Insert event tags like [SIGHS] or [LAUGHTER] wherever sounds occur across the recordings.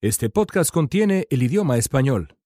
Este podcast contiene el idioma español.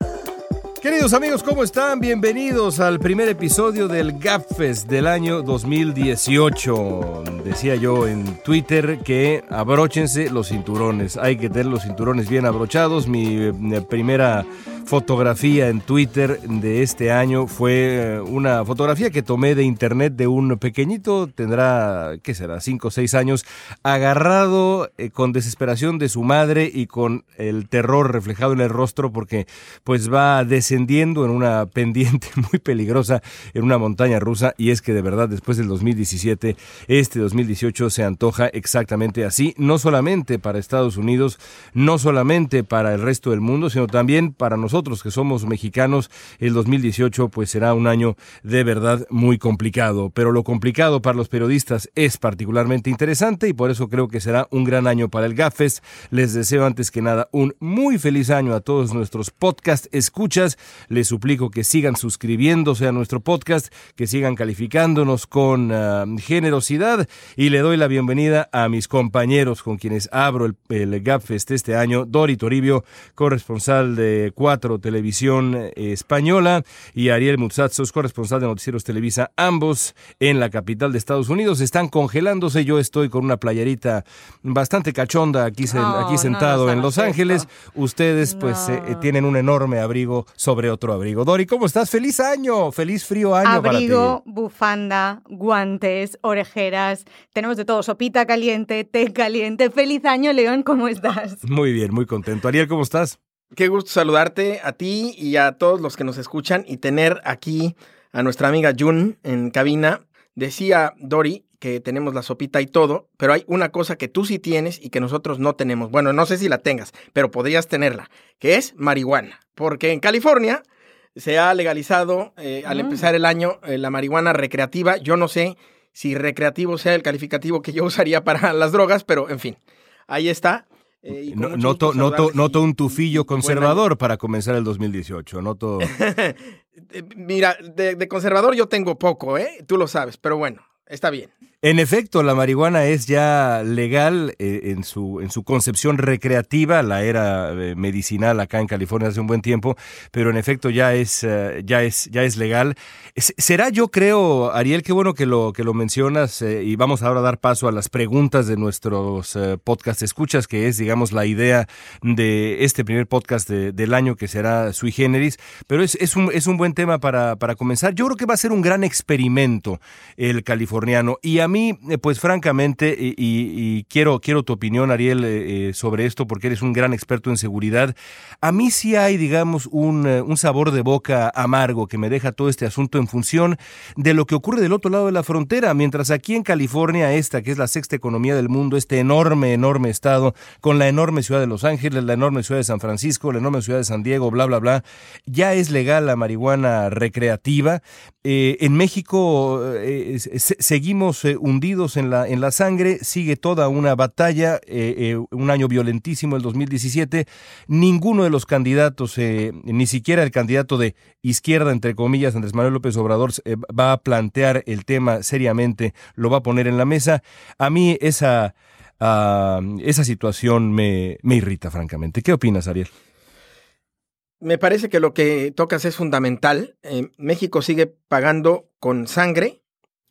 Queridos amigos, ¿cómo están? Bienvenidos al primer episodio del GapFest del año 2018. Decía yo en Twitter que abróchense los cinturones. Hay que tener los cinturones bien abrochados. Mi eh, primera fotografía en Twitter de este año fue eh, una fotografía que tomé de internet de un pequeñito, tendrá, ¿qué será?, 5 o 6 años, agarrado eh, con desesperación de su madre y con el terror reflejado en el rostro porque pues va descendiendo en una [LAUGHS] pendiente muy peligrosa en una montaña rusa y es que de verdad después del 2017, este 2018 se antoja exactamente así, no solamente para Estados Unidos, no solamente para el resto del mundo, sino también para nosotros nosotros que somos mexicanos, el 2018 pues será un año de verdad muy complicado. Pero lo complicado para los periodistas es particularmente interesante y por eso creo que será un gran año para el GAFES. Les deseo antes que nada un muy feliz año a todos nuestros podcast escuchas. Les suplico que sigan suscribiéndose a nuestro podcast, que sigan calificándonos con ah, generosidad y le doy la bienvenida a mis compañeros con quienes abro el, el GAFEST este año, Dori Toribio, corresponsal de Televisión eh, Española, y Ariel Mutsatsos, corresponsal de Noticieros Televisa, ambos en la capital de Estados Unidos. Están congelándose. Yo estoy con una playerita bastante cachonda aquí, aquí sentado en Los Ángeles. Ustedes, pues, eh, eh, tienen un enorme abrigo sobre otro abrigo. Dori, ¿cómo estás? ¡Feliz año! ¡Feliz frío año abrigo, bufanda, guantes, orejeras. Tenemos de todo. Sopita caliente, té caliente. ¡Feliz año, León! ¿Cómo estás? Muy bien, muy contento. Ariel, ¿cómo estás? Qué gusto saludarte a ti y a todos los que nos escuchan y tener aquí a nuestra amiga Jun en cabina. Decía Dori que tenemos la sopita y todo, pero hay una cosa que tú sí tienes y que nosotros no tenemos. Bueno, no sé si la tengas, pero podrías tenerla, que es marihuana. Porque en California se ha legalizado eh, al mm. empezar el año eh, la marihuana recreativa. Yo no sé si recreativo sea el calificativo que yo [LAUGHS] usaría para las drogas, pero en fin, ahí está. Eh, noto, noto, noto, un tufillo conservador para comenzar el 2018. Noto. [LAUGHS] Mira, de, conservador yo tengo poco, ¿eh? Tú lo sabes, pero bueno, está bien. En efecto, la marihuana es ya legal eh, en, su, en su concepción recreativa, la era eh, medicinal acá en California hace un buen tiempo, pero en efecto ya es, eh, ya es, ya es legal. será, yo creo, Ariel, qué bueno que lo, que lo mencionas y vamos ahora a dar paso a las preguntas de nuestros podcast escuchas, que es, digamos, la idea de este primer podcast del año que será sui generis, pero es, es, un, es un buen tema para, para comenzar. Yo creo que va a ser un gran experimento el californiano y a mí, eh, pues francamente, y, quiero, quiero tu opinión, Ariel, eh, eh, sobre esto, porque eres un gran experto en seguridad. A mí sí hay, digamos, un, un sabor de boca amargo que me deja todo este asunto en función de lo que ocurre del otro lado de la frontera, mientras aquí en California, esta que es la sexta economía del mundo, este enorme, enorme estado, con la enorme ciudad de Los Ángeles, la enorme ciudad de San Francisco, la enorme ciudad de San Diego, bla, bla, bla, ya es legal la marihuana recreativa. en México seguimos hundidos en la, en la sangre, sigue toda una batalla, eh, eh, un año violentísimo el 2017, ninguno de los candidatos, eh, ni siquiera el candidato de izquierda, entre comillas, Andrés Manuel López Obrador, va a plantear el tema seriamente, lo va a poner en la mesa. A mí esa, ah, esa situación me, me irrita, francamente. ¿Qué opinas, Ariel? Me parece que lo que tocas es fundamental. México sigue pagando con sangre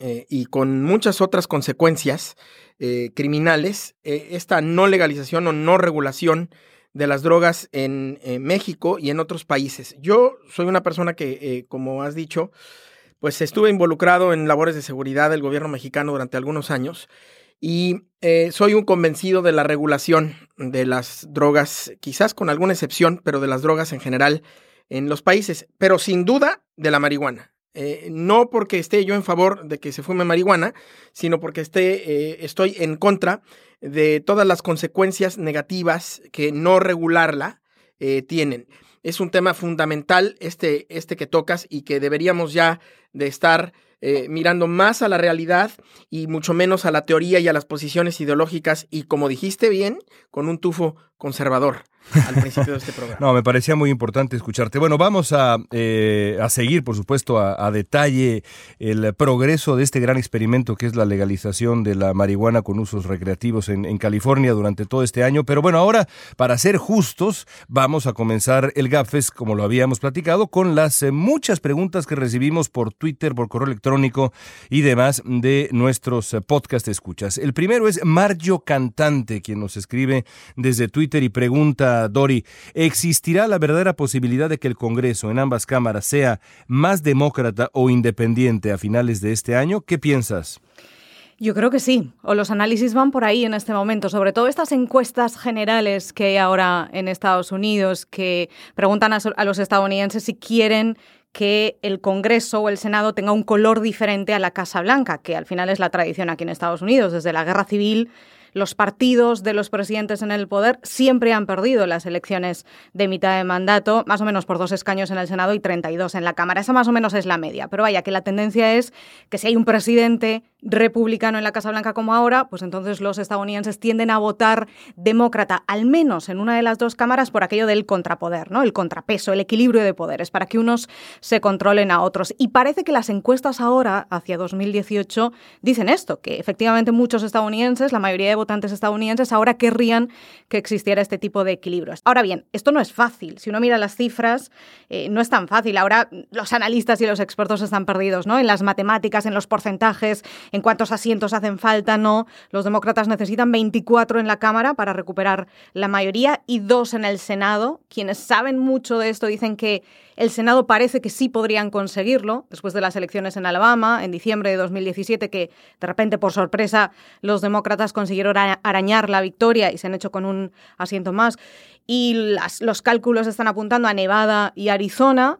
eh, y con muchas otras consecuencias eh, criminales, eh, esta no legalización o no regulación de las drogas en México y en otros países. Yo soy una persona que, como has dicho, pues estuve involucrado en labores de seguridad del gobierno mexicano durante algunos años y soy un convencido de la regulación de las drogas, quizás con alguna excepción, pero de las drogas en general en los países, pero sin duda de la marihuana. Eh, no porque esté yo en favor de que se fume marihuana, sino porque esté, eh, estoy en contra de todas las consecuencias negativas que no regularla eh, tienen. Es un tema fundamental este, este que tocas y que deberíamos ya de estar eh, mirando más a la realidad y mucho menos a la teoría y a las posiciones ideológicas y, como dijiste bien, con un tufo conservador al principio de este programa. [LAUGHS] no, me parecía muy importante escucharte. Bueno, vamos a, eh, a seguir, por supuesto, a, detalle el progreso de este gran experimento que es la legalización de la marihuana con usos recreativos en, California durante todo este año. Pero bueno, ahora, para ser justos, vamos a comenzar el GAFES, como lo habíamos platicado, con las eh, muchas preguntas que recibimos por Twitter, por correo electrónico y demás de nuestros eh, podcast escuchas. El primero es Mario Cantante, quien nos escribe desde Twitter y pregunta Dori, ¿existirá la verdadera posibilidad de que el Congreso en ambas cámaras sea más demócrata o independiente a finales de este año? ¿Qué piensas? Yo creo que sí, o los análisis van por ahí en este momento, sobre todo estas encuestas generales que hay ahora en Estados Unidos que preguntan a, los estadounidenses si quieren que el Congreso o el Senado tenga un color diferente a la Casa Blanca, que al final es la tradición aquí en Estados Unidos. Desde la Guerra Civil los partidos de los presidentes en el poder siempre han perdido las elecciones de mitad de mandato, más o menos por dos escaños en el Senado y 32 en la Cámara. Esa más o menos es la media. Pero vaya, que la tendencia es que si hay un presidente republicano en la Casa Blanca como ahora, pues entonces los estadounidenses tienden a votar demócrata, al menos en una de las dos cámaras, por aquello del contrapoder, ¿no? El contrapeso, el equilibrio de poderes, para que unos se controlen a otros. Y parece que las encuestas ahora, hacia 2018, dicen esto, que efectivamente muchos estadounidenses, la mayoría de votantes estadounidenses, ahora querrían que existiera este tipo de equilibrios. Ahora bien, esto no es fácil. Si uno mira las cifras, eh, no es tan fácil. Ahora los analistas y los expertos están perdidos, ¿no? En las matemáticas, en los porcentajes, en cuántos asientos hacen falta, no. Los demócratas necesitan 24 en la Cámara para recuperar la mayoría y dos en el Senado. Quienes saben mucho de esto dicen que el Senado parece que sí podrían conseguirlo después de las elecciones en Alabama en diciembre de 2017, que de repente, por sorpresa, los demócratas consiguieron arañar la victoria y se han hecho con un asiento más. Y los cálculos están apuntando a Nevada y Arizona.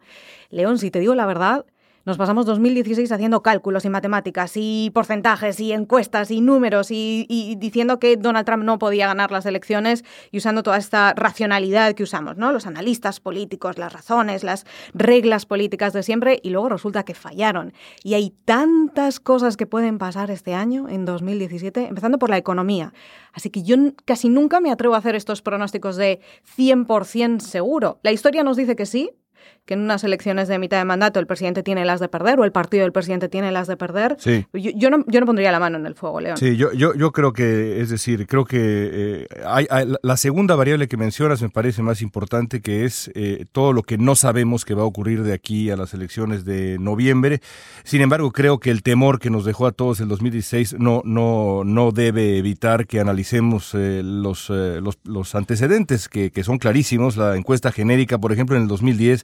León, si te digo la verdad, nos pasamos 2016 haciendo cálculos y matemáticas y porcentajes y encuestas y números y, diciendo que Donald Trump no podía ganar las elecciones y usando toda esta racionalidad que usamos, ¿no? Los analistas políticos, las razones, las reglas políticas de siempre y luego resulta que fallaron. Y hay tantas cosas que pueden pasar este año, en 2017, empezando por la economía. Así que yo casi nunca me atrevo a hacer estos pronósticos de 100% seguro. La historia nos dice que sí, que en unas elecciones de mitad de mandato el presidente tiene las de perder o el partido del presidente tiene las de perder. Sí. Yo, no, yo no pondría la mano en el fuego, León. Sí, yo, yo, yo creo que, es decir, creo que eh, hay, la segunda variable que mencionas me parece más importante, que es eh, todo lo que no sabemos que va a ocurrir de aquí a las elecciones de noviembre. Sin embargo, creo que el temor que nos dejó a todos el 2016 no, no, no debe evitar que analicemos eh, los, los, los antecedentes, que, que son clarísimos. La encuesta genérica, por ejemplo, en el 2010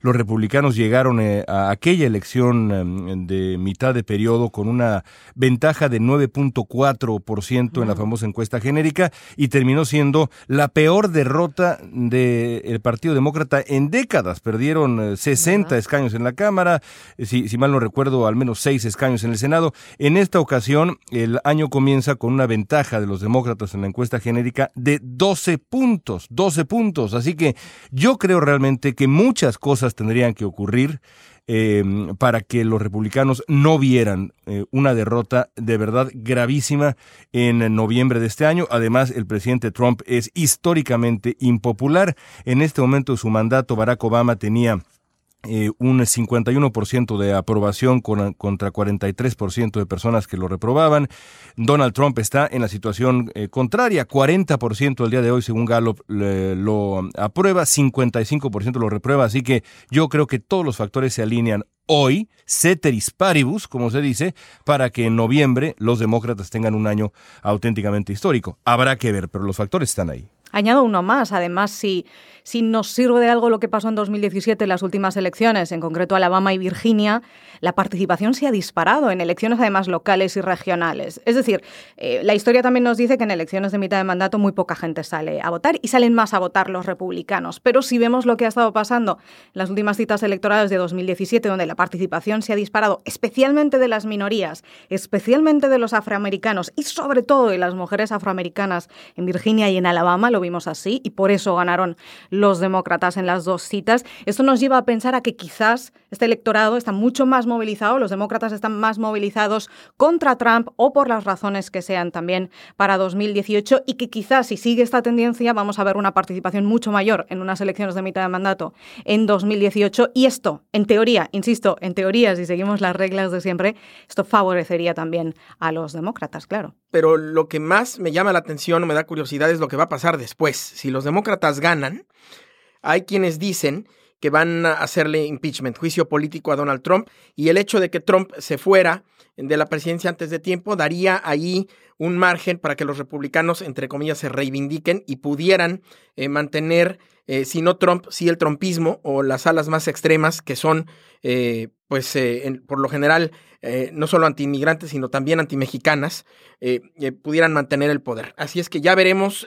los republicanos llegaron eh, a aquella elección em, de mitad de periodo con una ventaja de 9.4% en la famosa encuesta genérica y terminó siendo la peor derrota del Partido Demócrata en décadas. Perdieron 60 eh, escaños en la Cámara, eh, si, si mal no recuerdo, al menos 6 escaños en el Senado. En esta ocasión, el año comienza con una ventaja de los demócratas en la encuesta genérica de 12 puntos, 12 puntos. Así que yo creo realmente que muchas cosas tendrían que ocurrir em, para que los republicanos no vieran eh, una derrota de verdad gravísima en noviembre de este año. Además, el presidente Trump es históricamente impopular. En este momento su mandato, Barack Obama tenía eh, un 51% de aprobación con, contra 43% de personas que lo reprobaban. Donald Trump está en la situación eh, contraria, 40% el día de hoy, según Gallup, lo aprueba, 55% lo reprueba, así que yo creo que todos los factores se alinean hoy, ceteris paribus, como se dice, para que en noviembre los demócratas tengan un año auténticamente histórico. Habrá que ver, pero los factores están ahí. Añado uno más, además, si, si nos sirve de algo lo que pasó en 2017 en las últimas elecciones, en concreto Alabama y Virginia, la participación se ha disparado en elecciones además locales y regionales. Es decir, eh, la historia también nos dice que en elecciones de mitad de mandato muy poca gente sale a votar y salen más a votar los republicanos. Pero si vemos lo que ha estado pasando en las últimas citas electorales de 2017, donde la participación se ha disparado, especialmente de las minorías, especialmente de los afroamericanos y sobre todo de las mujeres afroamericanas en Virginia y en Alabama, lo vimos así y por eso ganaron los demócratas en las dos citas. Esto nos lleva a pensar a que quizás este electorado está mucho más movilizado, los demócratas están más movilizados contra Trump o por las razones que sean también para 2018 y que quizás si sigue esta tendencia vamos a ver una participación mucho mayor en unas elecciones de mitad de mandato en 2018 y esto, en teoría, insisto, en teoría, si seguimos las reglas de siempre, esto favorecería también a los demócratas, claro. Pero lo que más me llama la atención o me da curiosidad es lo que va a pasar después. Si los demócratas ganan, hay quienes dicen que van a hacerle impeachment, juicio político a Donald Trump, y el hecho de que Trump se fuera de la presidencia antes de tiempo daría ahí un margen para que los republicanos, entre comillas, se reivindiquen y pudieran eh, mantener, eh, si no Trump, si el trumpismo o las alas más extremas que son, eh, pues, por lo general, no solo anti-inmigrantes, sino también anti-mexicanas, pudieran mantener el poder. Así es que ya veremos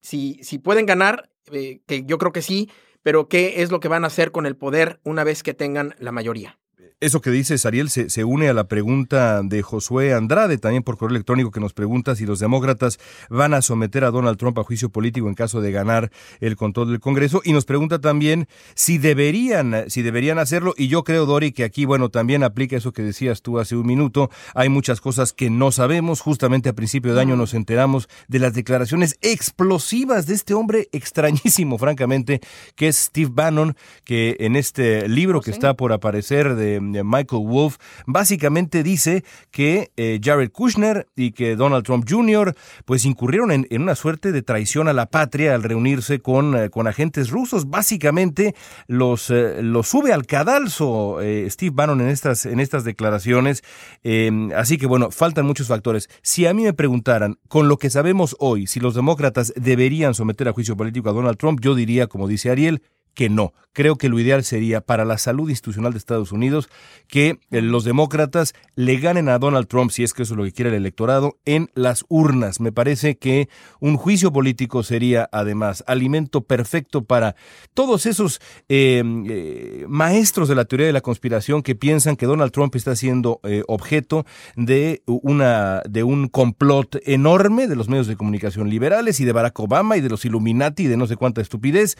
si, si pueden ganar, que yo creo que sí, pero qué es lo que van a hacer con el poder una vez que tengan la mayoría. Eso que dices, Ariel, se, se, une a la pregunta de Josué Andrade, también por correo electrónico, que nos pregunta si los demócratas van a someter a Donald Trump a juicio político en caso de ganar el control del Congreso. Y nos pregunta también si deberían, si deberían hacerlo. Y yo creo, Dori, que aquí, bueno, también aplica eso que decías tú hace un minuto. Hay muchas cosas que no sabemos. Justamente a principio de año nos enteramos de las declaraciones explosivas de este hombre extrañísimo, francamente, que es Steve Bannon, que en este libro oh, que está por aparecer de Michael Wolff, básicamente dice que eh, Jared Kushner y que Donald Trump Jr. pues incurrieron en, una suerte de traición a la patria al reunirse con, eh, con agentes rusos. Básicamente los, eh, sube al cadalso Steve Bannon en estas, en estas declaraciones. Em, así que bueno, faltan muchos factores. Si a mí me preguntaran, con lo que sabemos hoy, si los demócratas deberían someter a juicio político a Donald Trump, yo diría, como dice Ariel, que no. Creo que lo ideal sería para la salud institucional de Estados Unidos que eh, los demócratas le ganen a Donald Trump, si es que eso es lo que quiere el electorado, en las urnas. Me parece que un juicio político sería además alimento perfecto para todos esos eh, eh, maestros de la teoría de la conspiración que piensan que Donald Trump está siendo objeto de, una, de un complot enorme de los medios de comunicación liberales y de Barack Obama y de los Illuminati y de no sé cuánta estupidez.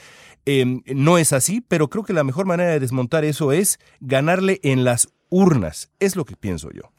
No es así, pero creo que la mejor manera de desmontar eso es ganarle en las urnas. Es lo que pienso yo.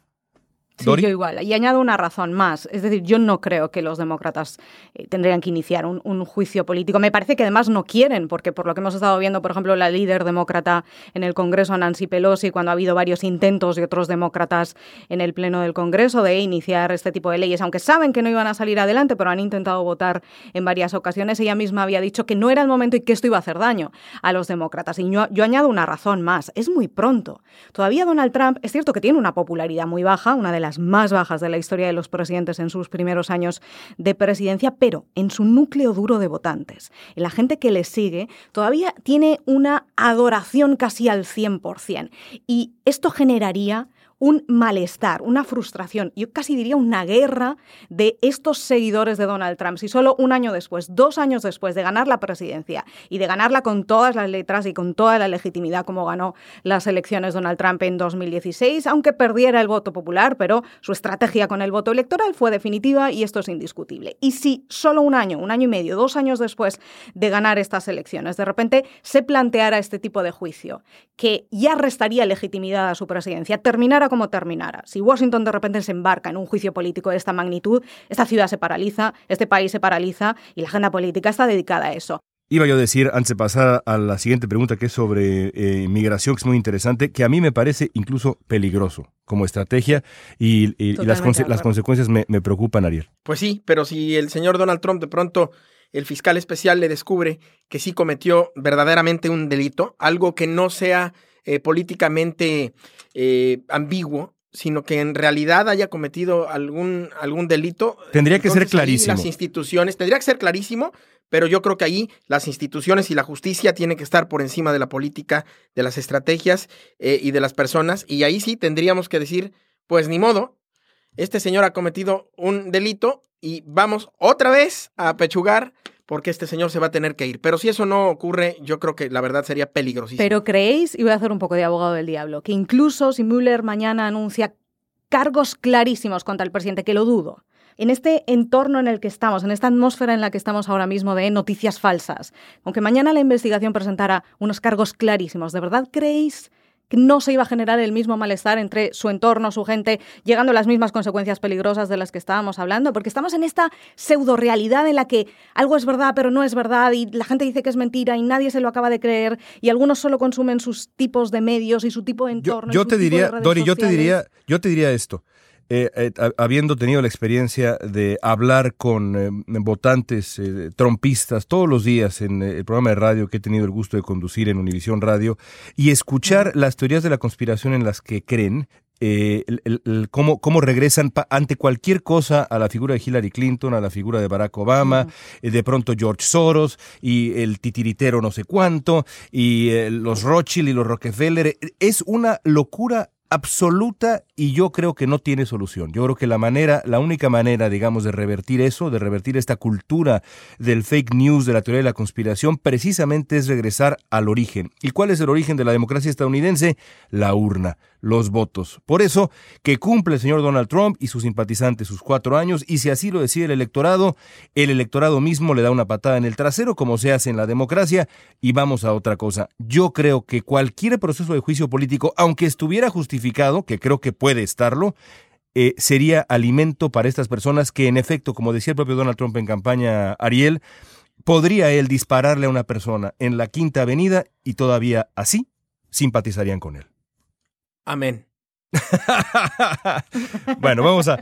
Sí, yo igual. Y añado una razón más. Es decir, yo no creo que los demócratas eh, tendrían que iniciar un, juicio político. Me parece que además no quieren, porque por lo que hemos estado viendo, por ejemplo, la líder demócrata en el Congreso, Nancy Pelosi, cuando ha habido varios intentos de otros demócratas en el Pleno del Congreso de iniciar este tipo de leyes, aunque saben que no iban a salir adelante, pero han intentado votar en varias ocasiones, ella misma había dicho que no era el momento y que esto iba a hacer daño a los demócratas. Y yo, yo añado una razón más. Es muy pronto. Todavía Donald Trump es cierto que tiene una popularidad muy baja, una de las más bajas de la historia de los presidentes en sus primeros años de presidencia, pero en su núcleo duro de votantes, en la gente que le sigue, todavía tiene una adoración casi al 100%. Y esto generaría un malestar, una frustración, yo casi diría una guerra de estos seguidores de Donald Trump. Si solo un año después, dos años después de ganar la presidencia y de ganarla con todas las letras y con toda la legitimidad como ganó las elecciones Donald Trump en 2016, aunque perdiera el voto popular, pero su estrategia con el voto electoral fue definitiva y esto es indiscutible. Y si solo un año, un año y medio, dos años después de ganar estas elecciones, de repente se planteara este tipo de juicio, que ya restaría legitimidad a su presidencia, terminara como terminara. Si Washington de repente se embarca en un juicio político de esta magnitud, esta ciudad se paraliza, este país se paraliza y la agenda política está dedicada a eso. Iba yo a decir, antes de pasar a la siguiente pregunta, que es sobre eh, inmigración, que es muy interesante, que a mí me parece incluso peligroso como estrategia y, las, las, consecuencias me, preocupan, Ariel. Pues sí, pero si el señor Donald Trump de pronto el fiscal especial le descubre que sí cometió verdaderamente un delito, algo que no sea eh, políticamente eh, ambiguo, sino que en realidad haya cometido algún, algún delito. Tendría que ser clarísimo. Las instituciones, tendría que ser clarísimo, pero yo creo que ahí las instituciones y la justicia tienen que estar por encima de la política, de las estrategias eh, y de las personas, y ahí sí tendríamos que decir, pues ni modo, este señor ha cometido un delito y vamos otra vez a pechugar porque este señor se va a tener que ir. Pero si eso no ocurre, yo creo que la verdad sería peligrosísimo. Pero creéis, y voy a hacer un poco de abogado del diablo, que incluso si Müller mañana anuncia cargos clarísimos contra el presidente, que lo dudo, en este entorno en el que estamos, en esta atmósfera en la que estamos ahora mismo de noticias falsas, aunque mañana la investigación presentara unos cargos clarísimos, ¿de verdad creéis no se iba a generar el mismo malestar entre su entorno, su gente, llegando a las mismas consecuencias peligrosas de las que estábamos hablando, porque estamos en esta pseudo realidad en la que algo es verdad pero no es verdad y la gente dice que es mentira y nadie se lo acaba de creer y algunos solo consumen sus tipos de medios y su tipo de entorno. Yo, te diría, Dori, yo te diría, yo te diría esto. Eh, eh, habiendo tenido la experiencia de hablar con eh, votantes trompistas todos los días en el programa de radio que he tenido el gusto de conducir en Univisión Radio y escuchar las teorías de la conspiración en las que creen, cómo, cómo, regresan ante cualquier cosa a la figura de Hillary Clinton, a la figura de Barack Obama, de pronto George Soros y el titiritero no sé cuánto, y los Rothschild y los Rockefeller. Es una locura absoluta y yo creo que no tiene solución. Yo creo que la manera, la única manera, digamos, de revertir eso, de revertir esta cultura del fake news, de la teoría de la conspiración, precisamente es regresar al origen. ¿Y cuál es el origen de la democracia estadounidense? La urna los votos. Por eso, que cumple el señor Donald Trump y sus simpatizantes sus cuatro años, y si así lo decide el electorado, el electorado mismo le da una patada en el trasero, como se hace en la democracia, y vamos a otra cosa. Yo creo que cualquier proceso de juicio político, aunque estuviera justificado, que creo que puede estarlo, eh, sería alimento para estas personas que, en efecto, como decía el propio Donald Trump en campaña, Ariel, podría él dispararle a una persona en la Quinta Avenida y todavía así simpatizarían con él. Amén. [LAUGHS] bueno, vamos a,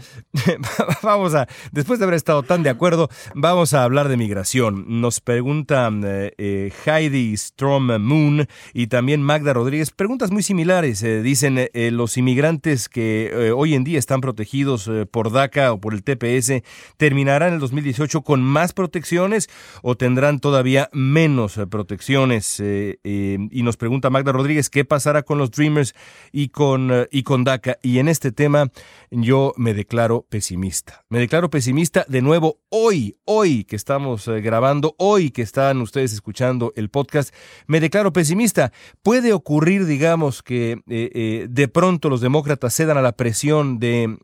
[LAUGHS] vamos a, después de haber estado tan de acuerdo, vamos a hablar de migración. Nos preguntan eh, eh, Heidi Strom Moon y también Magda Rodríguez preguntas muy similares. Eh, dicen los inmigrantes que hoy en día están protegidos por DACA o por el TPS terminarán en el 2018 con más protecciones o tendrán todavía menos protecciones. y nos pregunta Magda Rodríguez qué pasará con los Dreamers y con y con Y en este tema yo me declaro pesimista. Me declaro pesimista de nuevo hoy, hoy que estamos eh, grabando, hoy que están ustedes escuchando el podcast. Me declaro pesimista. Puede ocurrir, digamos, que eh, eh, de pronto los demócratas cedan a la presión de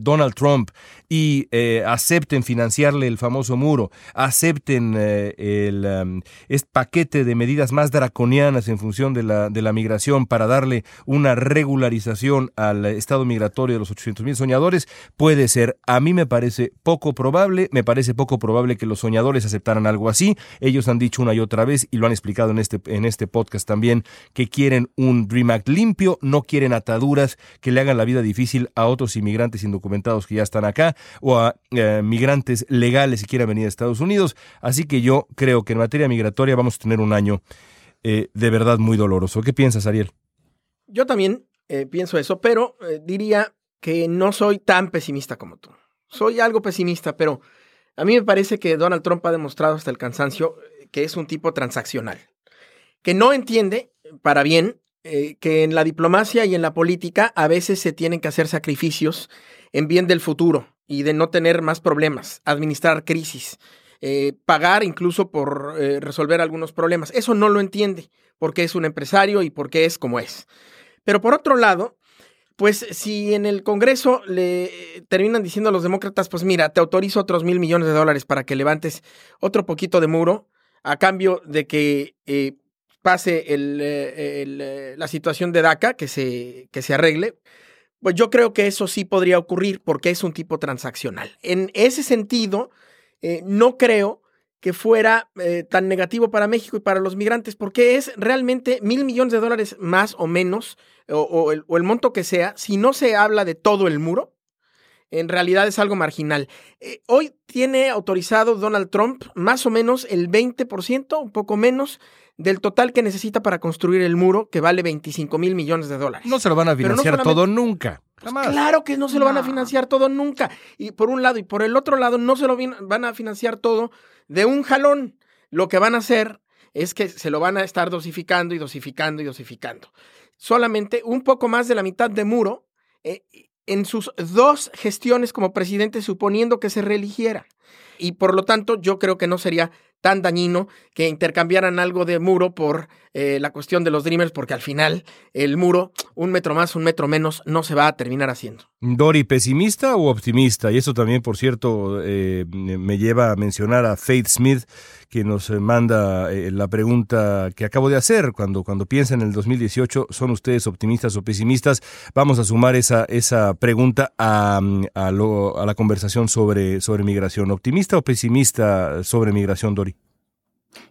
Donald Trump y acepten financiarle el famoso muro, acepten el um, este paquete de medidas más draconianas en función de la, de la migración para darle una regularización al estado migratorio de los 800 mil soñadores puede ser. A mí me parece poco probable, me parece poco probable que los soñadores aceptaran algo así. Ellos han dicho una y otra vez, y lo han explicado en este, en este podcast también, que quieren un Dream Act limpio, no quieren ataduras que le hagan la vida difícil a otros inmigrantes indocumentados que ya están acá o a eh, migrantes legales que quieran venir a Estados Unidos. Así que yo creo que en materia migratoria vamos a tener un año eh, de verdad muy doloroso. ¿Qué piensas, Ariel? Yo también eh, pienso eso, pero eh, diría que no soy tan pesimista como tú. Soy algo pesimista, pero a mí me parece que Donald Trump ha demostrado hasta el cansancio eh, que es un tipo transaccional, que no entiende, para bien, que en la diplomacia y en la política a veces se tienen que hacer sacrificios en bien del futuro y de no tener más problemas, administrar crisis, pagar incluso por resolver algunos problemas. Eso no lo entiende porque es un empresario y porque es como es. Pero por otro lado, pues si en el Congreso le terminan diciendo a los demócratas, pues mira, te autorizo otros mil millones de dólares para que levantes otro poquito de muro a cambio de que eh, pase el, eh, eh, la situación de DACA, que se, que se arregle, pues yo creo que eso sí podría ocurrir porque es un tipo transaccional. En ese sentido, no creo que fuera eh, tan negativo para México y para los migrantes, porque es realmente mil millones de dólares más o menos, o, el, monto que sea, si no se habla de todo el muro, en realidad es algo marginal. Eh, hoy tiene autorizado Donald Trump más o menos el 20%, un poco menos, del total que necesita para construir el muro, que vale 25 mil millones de dólares. No se lo van a financiar todo nunca. Pues claro que no se lo van a financiar todo nunca. Y por un lado, y por el otro lado, no se lo van a financiar todo de un jalón. Lo que van a hacer es que se lo van a estar dosificando y dosificando y dosificando. Solamente un poco más de la mitad de muro eh, en sus dos gestiones como presidente, suponiendo que se reeligiera. Y por lo tanto, yo creo que no sería tan dañino que intercambiaran algo de muro por eh, la cuestión de los Dreamers, porque al final el muro, un metro más, un metro menos, no se va a terminar haciendo. Dori, ¿pesimista o optimista? Y eso también, por cierto, eh, me lleva a mencionar a Faith Smith, que nos manda eh, la pregunta que acabo de hacer. Cuando, cuando piensa en el 2018, ¿son ustedes optimistas o pesimistas? Vamos a sumar esa, esa pregunta a, a, lo, a la conversación sobre, sobre migración. ¿Optimista o pesimista sobre migración, Dori?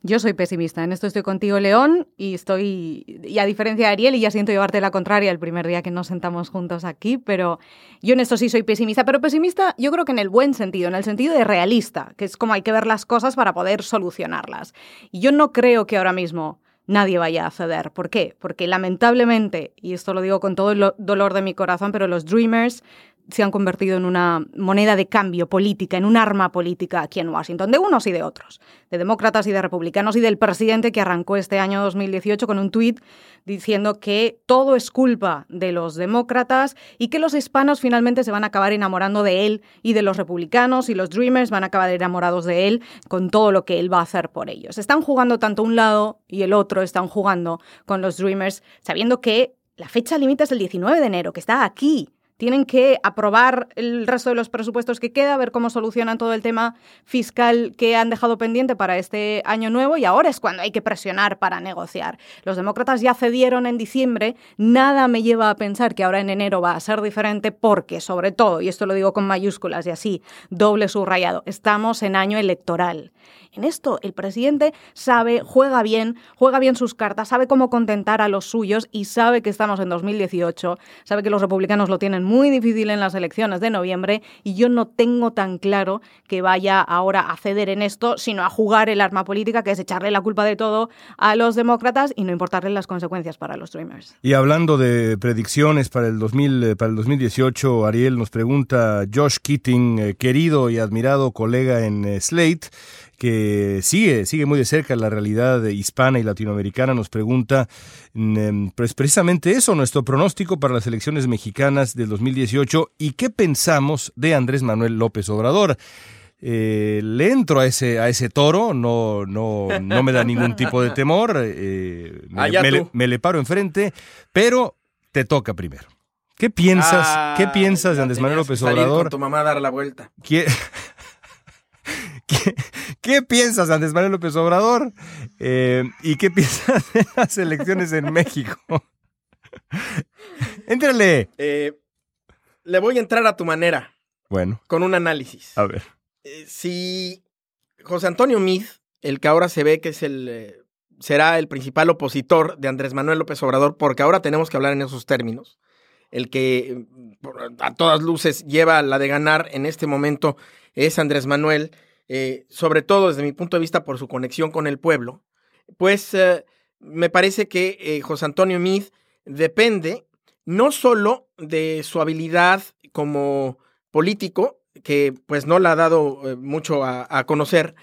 Yo soy pesimista, en esto estoy contigo, León, y estoy, y a diferencia de Ariel, y ya siento llevarte la contraria el primer día que nos sentamos juntos aquí, pero yo en esto sí soy pesimista, pero pesimista yo creo que en el buen sentido, en el sentido de realista, que es como hay que ver las cosas para poder solucionarlas. Y yo no creo que ahora mismo nadie vaya a ceder. ¿Por qué? Porque lamentablemente, y esto lo digo con todo el dolor de mi corazón, pero los Dreamers se han convertido en una moneda de cambio política, en un arma política aquí en Washington, de unos y de otros, de demócratas y de republicanos, y del presidente que arrancó este año 2018 con un tuit diciendo que todo es culpa de los demócratas y que los hispanos finalmente se van a acabar enamorando de él y de los republicanos y los Dreamers van a acabar enamorados de él con todo lo que él va a hacer por ellos. Están jugando tanto un lado y el otro, están jugando con los Dreamers sabiendo que la fecha límite es el 19 de enero, que está aquí tienen que aprobar el resto de los presupuestos que queda, ver cómo solucionan todo el tema fiscal que han dejado pendiente para este año nuevo y ahora es cuando hay que presionar para negociar. Los demócratas ya cedieron en diciembre, nada me lleva a pensar que ahora en enero va a ser diferente porque, sobre todo, y esto lo digo con mayúsculas y así, doble subrayado, estamos en año electoral. En esto el presidente sabe, juega bien, juega bien sus cartas, sabe cómo contentar a los suyos y sabe que estamos en 2018, sabe que los republicanos lo tienen muy difícil en las elecciones de noviembre y yo no tengo tan claro que vaya ahora a ceder en esto, sino a jugar el arma política, que es echarle la culpa de todo a los demócratas y no importarle las consecuencias para los Dreamers. Y hablando de predicciones para el, 2000, eh, para el 2018, Ariel nos pregunta Josh Keating, eh, querido y admirado colega en eh, Slate, que sigue, sigue muy de cerca la realidad hispana y latinoamericana, nos pregunta mm, pues precisamente eso, nuestro pronóstico para las elecciones mexicanas del 2018 y qué pensamos de Andrés Manuel López Obrador. Eh, le entro a ese, a ese toro, no, no, no me da ningún tipo de temor, eh, me, le, paro enfrente, pero te toca primero. ¿Qué piensas, ¿qué piensas de Andrés Manuel López Obrador? Con tu mamá a dar la vuelta. ¿Qué, [LAUGHS] piensas, Andrés Manuel López Obrador? Eh, ¿Y qué [LAUGHS] piensas de las elecciones en México? [LAUGHS] Éntrale. Eh, le voy a entrar a tu manera. Bueno. Con un análisis. A ver. Eh, si José Antonio Mid, el que ahora se ve que es el será el principal opositor de Andrés Manuel López Obrador, porque ahora tenemos que hablar en esos términos. El que a todas luces lleva la de ganar en este momento es Andrés Manuel. Eh, sobre todo desde mi punto de vista por su conexión con el pueblo, pues eh, me parece que eh, José Antonio Mid depende no solo de su habilidad como político, que pues no la ha dado mucho a, conocer,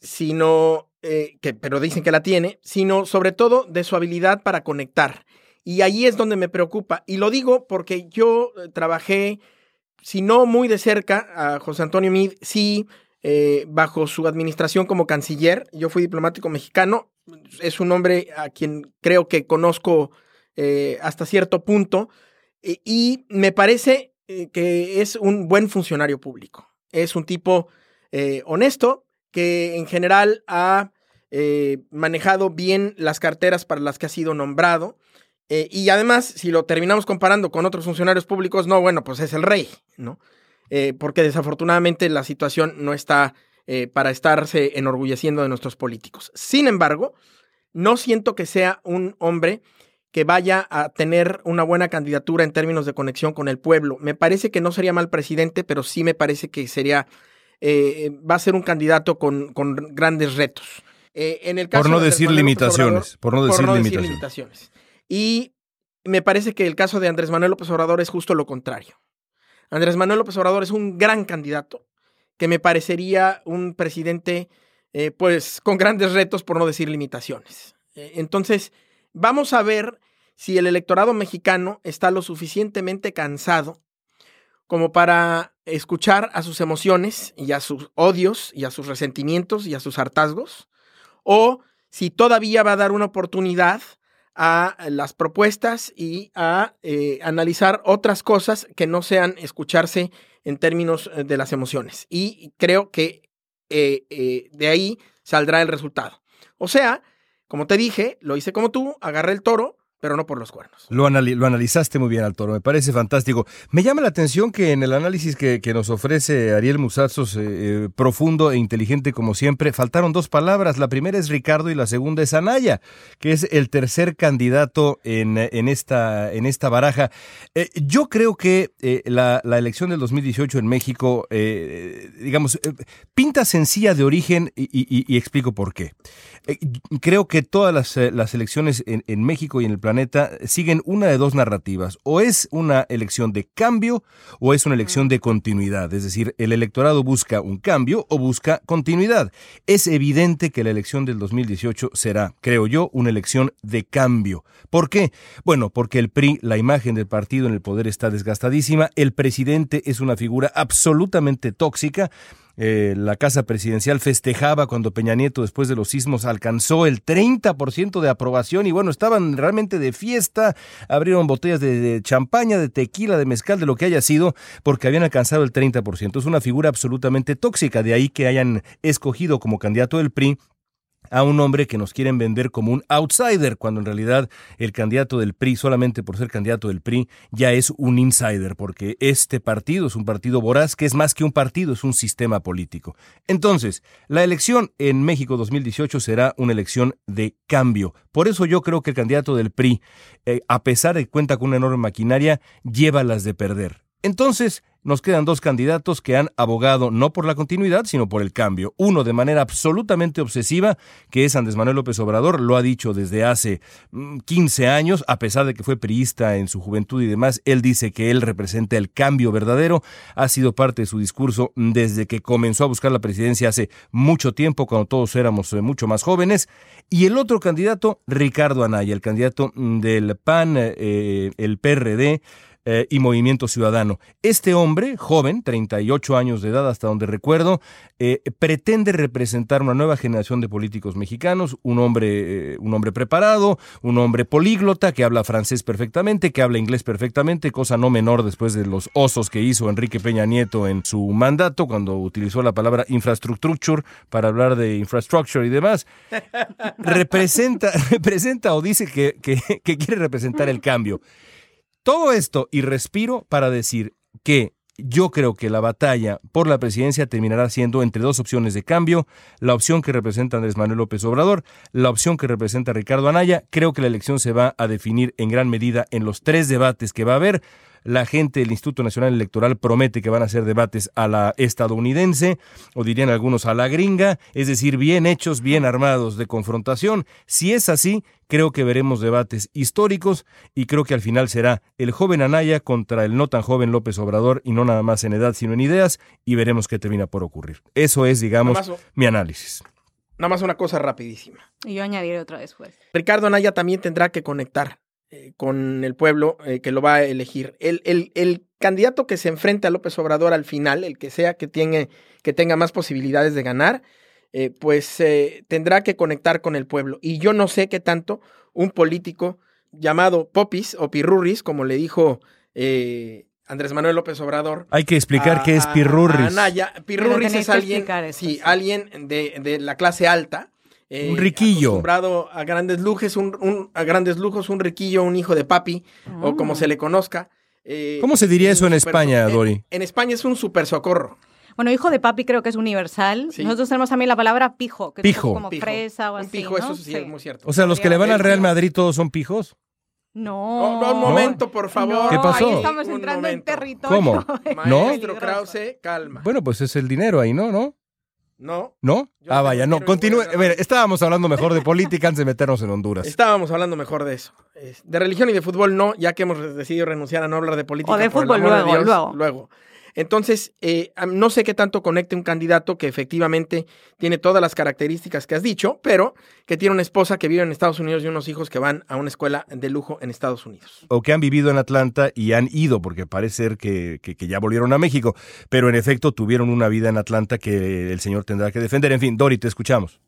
sino que, pero dicen que la tiene, sino sobre todo de su habilidad para conectar. Y ahí es donde me preocupa. Y lo digo porque yo trabajé, si no muy de cerca, a José Antonio Mid, sí eh, bajo su administración como canciller. Yo fui diplomático mexicano. Es un hombre a quien creo que conozco eh, hasta cierto punto. Eh, y me parece que es un buen funcionario público. Es un tipo honesto que en general ha manejado bien las carteras para las que ha sido nombrado. y además, si lo terminamos comparando con otros funcionarios públicos, no, bueno, pues es el rey, ¿no? Eh, porque desafortunadamente la situación no está eh, para estarse enorgulleciendo de nuestros políticos. Sin embargo, no siento que sea un hombre que vaya a tener una buena candidatura en términos de conexión con el pueblo. Me parece que no sería mal presidente, pero sí me parece que sería, eh, va a ser un candidato con, grandes retos. en el caso por no decir limitaciones. por no, decir, limitaciones. Y me parece que el caso de Andrés Manuel López Obrador es justo lo contrario. Andrés Manuel López Obrador es un gran candidato, que me parecería un presidente, eh, pues, con grandes retos, por no decir limitaciones. Eh, entonces, vamos a ver si el electorado mexicano está lo suficientemente cansado como para escuchar a sus emociones y a sus odios y a sus resentimientos y a sus hartazgos, o si todavía va a dar una oportunidad a las propuestas y a eh, analizar otras cosas que no sean escucharse en términos eh, de las emociones. Y creo que eh, de ahí saldrá el resultado. O sea, como te dije, lo hice como tú, agarré el toro, pero no por los cuernos. Lo, lo, analizaste muy bien, Altoro, me parece fantástico. Me llama la atención que en el análisis que, nos ofrece Ariel Musazos, eh, eh, profundo e inteligente como siempre, faltaron dos palabras. La primera es Ricardo y la segunda es Anaya, que es el tercer candidato en, en, esta, en esta baraja. Eh, yo creo que la, elección del 2018 en México, digamos, pinta sencilla de origen y, explico por qué. Creo que todas las, las elecciones en, en México y en el planeta siguen una de dos narrativas. O es una elección de cambio o es una elección de continuidad. Es decir, el electorado busca un cambio o busca continuidad. Es evidente que la elección del 2018 será, creo yo, una elección de cambio. ¿Por qué? Bueno, porque el PRI, la imagen del partido en el poder está desgastadísima. El presidente es una figura absolutamente tóxica. Eh, la Casa Presidencial festejaba cuando Peña Nieto, después de los sismos, alcanzó el 30% de aprobación y bueno, estaban realmente de fiesta, abrieron botellas de, de, champaña, de tequila, de mezcal, de lo que haya sido, porque habían alcanzado el 30%. Es una figura absolutamente tóxica, de ahí que hayan escogido como candidato del PRI a un hombre que nos quieren vender como un outsider, cuando en realidad el candidato del PRI, solamente por ser candidato del PRI, ya es un insider, porque este partido es un partido voraz que es más que un partido, es un sistema político. Entonces, la elección en México 2018 será una elección de cambio. Por eso yo creo que el candidato del PRI, eh, a pesar de que cuenta con una enorme maquinaria, lleva las de perder. Entonces, nos quedan dos candidatos que han abogado no por la continuidad, sino por el cambio. Uno de manera absolutamente obsesiva, que es Andrés Manuel López Obrador, lo ha dicho desde hace 15 mm, años, a pesar de que fue priista en su juventud y demás, él dice que él representa el cambio verdadero, ha sido parte de su discurso desde que comenzó a buscar la presidencia hace mucho tiempo, cuando todos éramos eh, mucho más jóvenes. Y el otro candidato, Ricardo Anaya, el candidato mm, del PAN, eh, el PRD, eh, y Movimiento Ciudadano. Este hombre, joven, 38 años de edad hasta donde recuerdo, eh, pretende representar una nueva generación de políticos mexicanos, un hombre, eh, un hombre preparado, un hombre políglota que habla francés perfectamente, que habla inglés perfectamente, cosa no menor después de los osos que hizo Enrique Peña Nieto en su mandato cuando utilizó la palabra infrastructure para hablar de infrastructure y demás. [LAUGHS] representa, [LAUGHS] representa o dice que, que quiere representar el cambio. Todo esto y respiro para decir que yo creo que la batalla por la presidencia terminará siendo entre dos opciones de cambio, la opción que representa Andrés Manuel López Obrador, la opción que representa Ricardo Anaya. Creo que la elección se va a definir en gran medida en los tres debates que va a haber. La gente del Instituto Nacional Electoral promete que van a ser debates a la estadounidense, o dirían algunos a la gringa, es decir, bien hechos, bien armados de confrontación. Si es así, creo que veremos debates históricos y creo que al final será el joven Anaya contra el no tan joven López Obrador, y no nada más en edad, sino en ideas, y veremos qué termina por ocurrir. Eso es, digamos, mi análisis. Nada más una cosa rapidísima. Y yo añadiré otra después. Ricardo Anaya también tendrá que conectar eh, con el pueblo eh, que lo va a elegir. El, el, el, candidato que se enfrente a López Obrador al final, el que sea que, tiene, que tenga más posibilidades de ganar, eh, pues tendrá que conectar con el pueblo. Y yo no sé qué tanto un político llamado Popis o Pirurris, como le dijo Andrés Manuel López Obrador. Hay que explicar qué es Pirurris. Pirurris es alguien, sí, alguien de, de la clase alta eh, un riquillo. Acostumbrado a grandes lujos, un, a grandes lujos, un riquillo, un hijo de papi, o como se le conozca. Eh, ¿Cómo se diría eso en España, Dori? En, España es un super socorro. Bueno, hijo de papi creo que es universal. Nosotros tenemos también la palabra pijo, que pijo. es como fresa o así. pijo, eso sí, es muy cierto. O sea, los que le van al Real Madrid todos son pijos. No. no, un momento, por favor. ¿Qué pasó? Ahí estamos entrando en territorio. ¿Cómo? [LAUGHS] Maestro Krause, calma. Bueno, pues es el dinero ahí, ¿no? ¿No? No. ¿No? ah, vaya, no. Continúe. estábamos hablando mejor de política antes de meternos en Honduras. Estábamos hablando mejor de eso. De religión y de fútbol no, ya que hemos decidido renunciar a no hablar de política. O de fútbol luego, luego. Luego. Entonces, eh, no sé qué tanto conecte un candidato que efectivamente tiene todas las características que has dicho, pero que tiene una esposa que vive en Estados Unidos y unos hijos que van a una escuela de lujo en Estados Unidos. O que han vivido en Atlanta y han ido, porque parece ser que, que, ya volvieron a México, pero en efecto tuvieron una vida en Atlanta que el señor tendrá que defender. En fin, Dori, te escuchamos.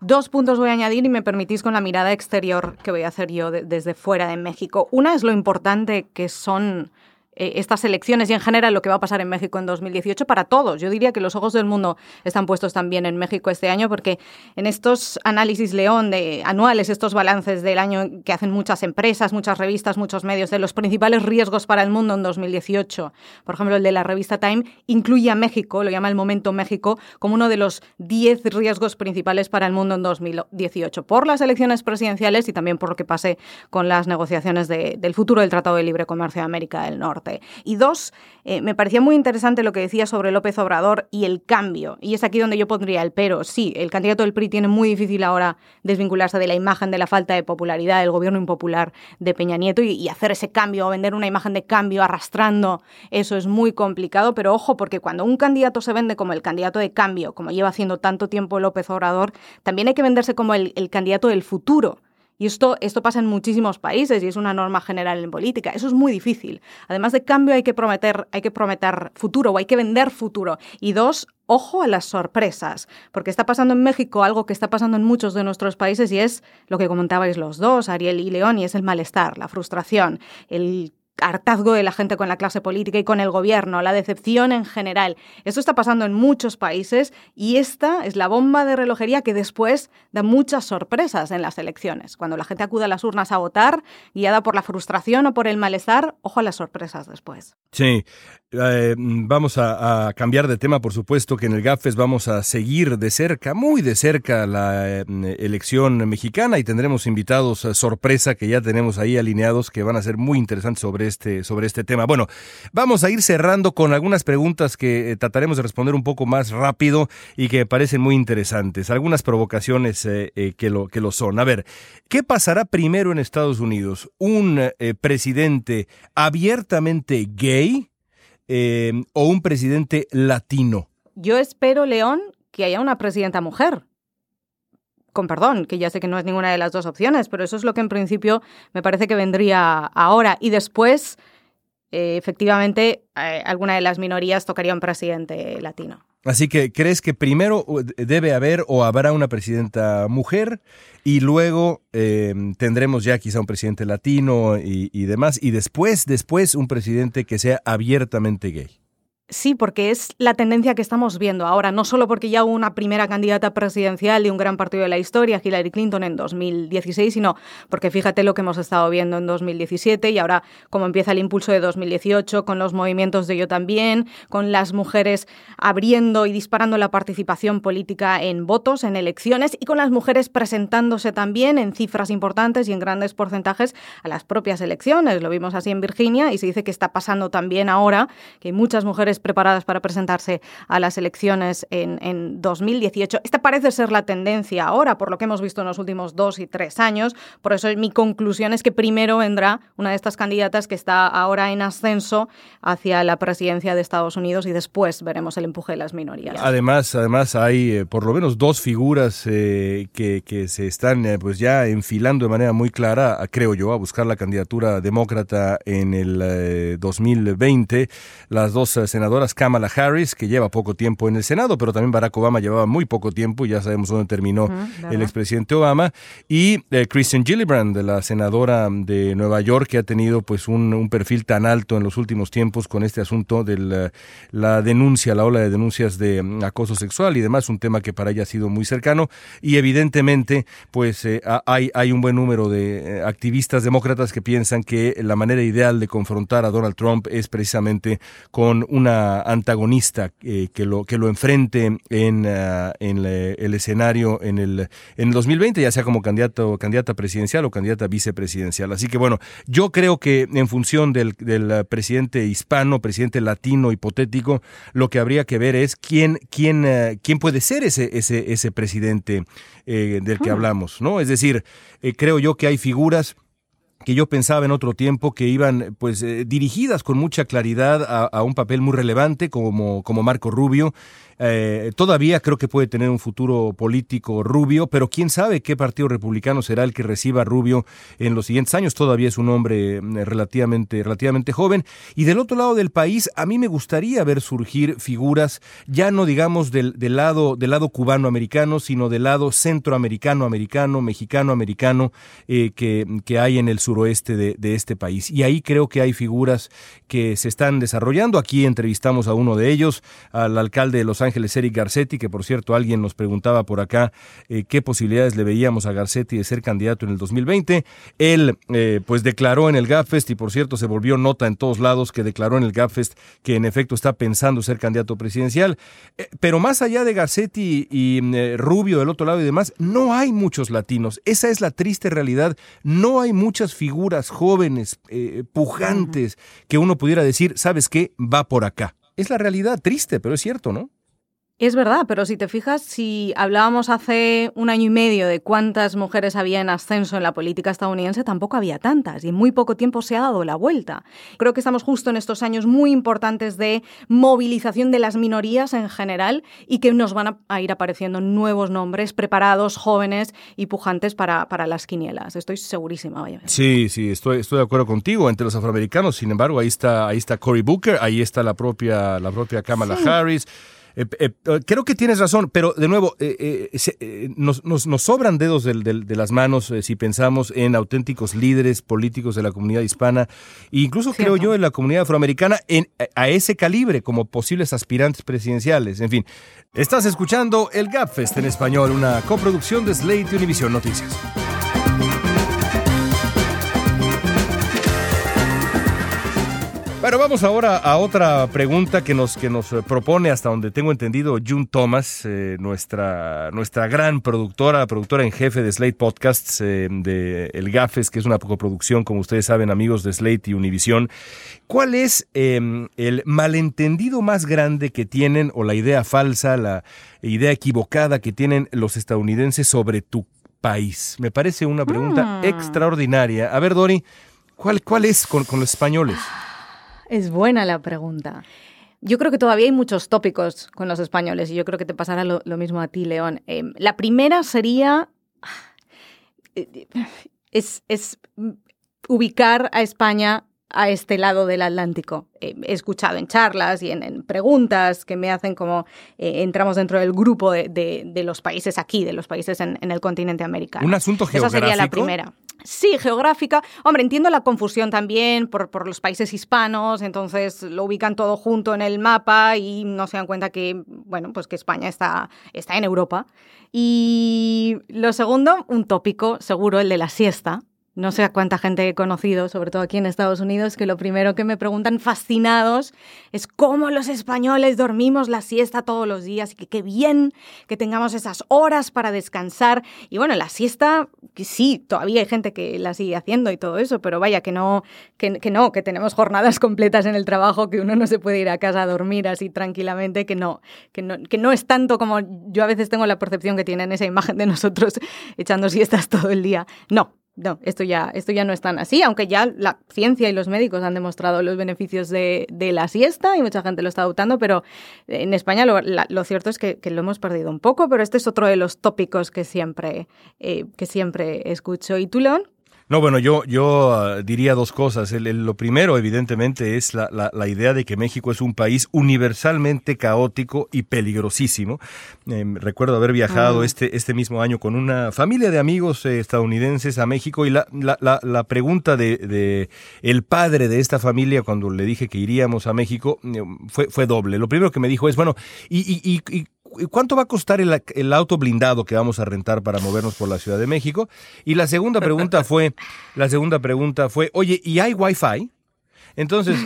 Dos puntos voy a añadir y me permitís con la mirada exterior que voy a hacer yo desde fuera de México. Una es lo importante que son eh, estas elecciones y en general lo que va a pasar en México en 2018 para todos. Yo diría que los ojos del mundo están puestos también en México este año porque en estos análisis León de anuales, estos balances del año que hacen muchas empresas, muchas revistas, muchos medios de los principales riesgos para el mundo en 2018, por ejemplo el de la revista Time, incluye a México, lo llama el Momento México, como uno de los 10 riesgos principales para el mundo en 2018, por las elecciones presidenciales y también por lo que pase con las negociaciones del futuro del Tratado de Libre Comercio de América del Norte. Y dos, eh, me parecía muy interesante lo que decía sobre López Obrador y el cambio. Y es aquí donde yo pondría el pero. Sí, el candidato del PRI tiene muy difícil ahora desvincularse de la imagen de la falta de popularidad del gobierno impopular de Peña Nieto y, hacer ese cambio o vender una imagen de cambio arrastrando. Eso es muy complicado, pero ojo, porque cuando un candidato se vende como el candidato de cambio, como lleva haciendo tanto tiempo López Obrador, también hay que venderse como el candidato del futuro y esto, esto pasa en muchísimos países y es una norma general en política. Eso es muy difícil. Además de cambio hay que prometer, hay que prometer futuro o hay que vender futuro. Y dos, ojo a las sorpresas, porque está pasando en México algo que está pasando en muchos de nuestros países y es lo que comentabais los dos, Ariel y León, y es el malestar, la frustración, el hartazgo de la gente con la clase política y con el gobierno, la decepción en general. Esto está pasando en muchos países y esta es la bomba de relojería que después da muchas sorpresas en las elecciones. Cuando la gente acude a las urnas a votar, guiada por la frustración o por el malestar, ojo a las sorpresas después. Sí, eh, vamos a, cambiar de tema, por supuesto que en el GAFES vamos a seguir de cerca, muy de cerca, la eh, elección mexicana y tendremos invitados a sorpresa que ya tenemos ahí alineados que van a ser muy interesantes sobre este, sobre este tema. Bueno, vamos a ir cerrando con algunas preguntas que eh, trataremos de responder un poco más rápido y que parecen muy interesantes, algunas provocaciones que, lo, que lo son. A ver, ¿qué pasará primero en Estados Unidos? ¿Un presidente abiertamente gay? Eh, o un presidente latino? Yo espero, León, que haya una presidenta mujer. Con perdón, que ya sé que no es ninguna de las dos opciones, pero eso es lo que en principio me parece que vendría ahora. Y después, eh, efectivamente, eh, alguna de las minorías tocaría un presidente latino. Así que, ¿crees que primero debe haber o habrá una presidenta mujer y luego em, tendremos ya quizá un presidente latino y, y demás y después, después un presidente que sea abiertamente gay? Sí, porque es la tendencia que estamos viendo ahora, no solo porque ya hubo una primera candidata presidencial de un gran partido de la historia, Hillary Clinton, en 2016, sino porque fíjate lo que hemos estado viendo en 2017 y ahora como empieza el impulso de 2018 con los movimientos de Yo también, con las mujeres abriendo y disparando la participación política en votos, en elecciones y con las mujeres presentándose también en cifras importantes y en grandes porcentajes a las propias elecciones. Lo vimos así en Virginia y se dice que está pasando también ahora, que hay muchas mujeres preparadas para presentarse a las elecciones en, en 2018. Esta parece ser la tendencia ahora, por lo que hemos visto en los últimos dos y tres años. Por eso mi conclusión es que primero vendrá una de estas candidatas que está ahora en ascenso hacia la presidencia de Estados Unidos y después veremos el empuje de las minorías. Además, además hay eh, por lo menos dos figuras eh, que, que, se están eh, pues ya enfilando de manera muy clara, creo yo, a buscar la candidatura demócrata en el 2020. Las dos senadoras Kamala Harris, que lleva poco tiempo en el Senado, pero también Barack Obama llevaba muy poco tiempo, y ya sabemos dónde terminó el expresidente Obama, y eh, Christian Gillibrand, de la senadora de Nueva York, que ha tenido pues un, perfil tan alto en los últimos tiempos con este asunto de la, denuncia, la ola de denuncias de mm, acoso sexual y demás, un tema que para ella ha sido muy cercano, y evidentemente pues eh, hay, hay un buen número de eh, activistas demócratas que piensan que la manera ideal de confrontar a Donald Trump es precisamente con una antagonista eh, que, lo, que lo enfrente en, ah, en el escenario en el, en el 2020, ya sea como candidato, candidata presidencial o candidata vicepresidencial. Así que bueno, yo creo que en función del, del presidente hispano, presidente latino hipotético, lo que habría que ver es quién, quién, ah, quién puede ser ese, ese, ese presidente eh, del que hablamos, ¿no? Es decir, eh, creo yo que hay figuras que yo pensaba en otro tiempo que iban pues eh, dirigidas con mucha claridad a, a, un papel muy relevante como, como Marco Rubio eh, todavía creo que puede tener un futuro político Rubio, pero quién sabe qué partido republicano será el que reciba a Rubio en los siguientes años. Todavía es un hombre mm, relativamente, relativamente joven. Y del otro lado del país, a mí me gustaría ver surgir figuras, ya no digamos del, del lado, del lado cubano-americano, sino del lado centroamericano-americano, mexicano-americano eh, que, que, hay en el suroeste de, de este país. Y ahí creo que hay figuras que se están desarrollando. Aquí entrevistamos a uno de ellos, al alcalde de Los Ángeles Ángeles, Eric Garcetti, que por cierto alguien nos preguntaba por acá eh, qué posibilidades le veíamos a Garcetti de ser candidato en el 2020. Él eh, pues declaró en el GAPFEST y por cierto se volvió nota en todos lados que declaró en el GAPFEST que en efecto está pensando ser candidato presidencial. Eh, pero más allá de Garcetti y Rubio del otro lado y demás, no hay muchos latinos. Esa es la triste realidad. No hay muchas figuras jóvenes, pujantes, que uno pudiera decir, ¿sabes qué? Va por acá. Es la realidad triste, pero es cierto, ¿no? Es verdad, pero si te fijas, si hablábamos hace un año y medio de cuántas mujeres había en ascenso en la política estadounidense, tampoco había tantas y en muy poco tiempo se ha dado la vuelta. Creo que estamos justo en estos años muy importantes de movilización de las minorías en general y que nos van a ir apareciendo nuevos nombres preparados, jóvenes y pujantes para, para las quinielas. Estoy segurísima. Vaya. Sí, sí, estoy, estoy de acuerdo contigo. Entre los afroamericanos, sin embargo, ahí está, ahí está Cory Booker, ahí está la propia, la propia Kamala Harris. Eh, eh, eh, creo que tienes razón, pero de nuevo, nos, nos, sobran dedos de, las manos si pensamos en auténticos líderes políticos de la comunidad hispana, e incluso creo yo en la comunidad afroamericana, en, a ese calibre, como posibles aspirantes presidenciales. En fin, estás escuchando el GapFest en español, una coproducción de Slate y Univision Noticias. Bueno, vamos ahora a otra pregunta que nos, que nos propone, hasta donde tengo entendido, June Thomas, eh, nuestra, nuestra gran productora, productora en jefe de Slate Podcasts, eh, de El Gafes, que es una coproducción, como ustedes saben, amigos de Slate y Univision. ¿Cuál es em, el malentendido más grande que tienen, o la idea falsa, la idea equivocada que tienen los estadounidenses sobre tu país? Me parece una pregunta mm. extraordinaria. A ver, Dori, ¿cuál, cuál es con, con los españoles? Es buena la pregunta. Yo creo que todavía hay muchos tópicos con los españoles y yo creo que te pasará lo, mismo a ti, León. Em, la primera sería... [SIGHS] Es, es ubicar a España a este lado del Atlántico. Eh, he escuchado en charlas y en, preguntas que me hacen como eh, entramos dentro del grupo de, de, los países aquí, de los países en, en, el continente americano. Un asunto geográfico. Esa sería la primera. Sí, geográfica. Hombre, entiendo la confusión también por, por, los países hispanos, entonces lo ubican todo junto en el mapa y no se dan cuenta que, bueno, pues que España está, está en Europa. Y lo segundo, un tópico seguro, el de la siesta no sé a cuánta gente he conocido, sobre todo aquí en Estados Unidos, que lo primero que me preguntan fascinados es cómo los españoles dormimos la siesta todos los días y que qué bien que tengamos esas horas para descansar. Y bueno, la siesta, que sí, todavía hay gente que la sigue haciendo y todo eso, pero vaya, que no, que, no, que tenemos jornadas [LAUGHS] completas en el trabajo, que uno no se puede ir a casa a dormir así tranquilamente, que no, que no, que no es tanto como yo a veces tengo la percepción que tienen esa imagen de nosotros [LAUGHS] echando siestas todo el día. No, no, esto ya, esto ya no es tan así, aunque ya la ciencia y los médicos han demostrado los beneficios de, la siesta y mucha gente lo está adoptando, pero en España lo, cierto es que, lo hemos perdido un poco, pero este es otro de los tópicos que siempre, eh, que siempre escucho. ¿Y tú, León? No, bueno, yo, yo ah, diría dos cosas. lo primero, evidentemente, es la, la, idea de que México es un país universalmente caótico y peligrosísimo. Em, recuerdo haber viajado ah. este, este mismo año con una familia de amigos eh, estadounidenses a México y la, la, la pregunta de, de, el padre de esta familia cuando le dije que iríamos a México em, fue, fue doble. Lo primero que me dijo es, bueno, ¿y, y, y ¿Cuánto va a costar el, auto blindado que vamos a rentar para movernos por la Ciudad de México? Y la segunda pregunta fue, la segunda pregunta fue, oye, ¿y hay Wi-Fi? Entonces,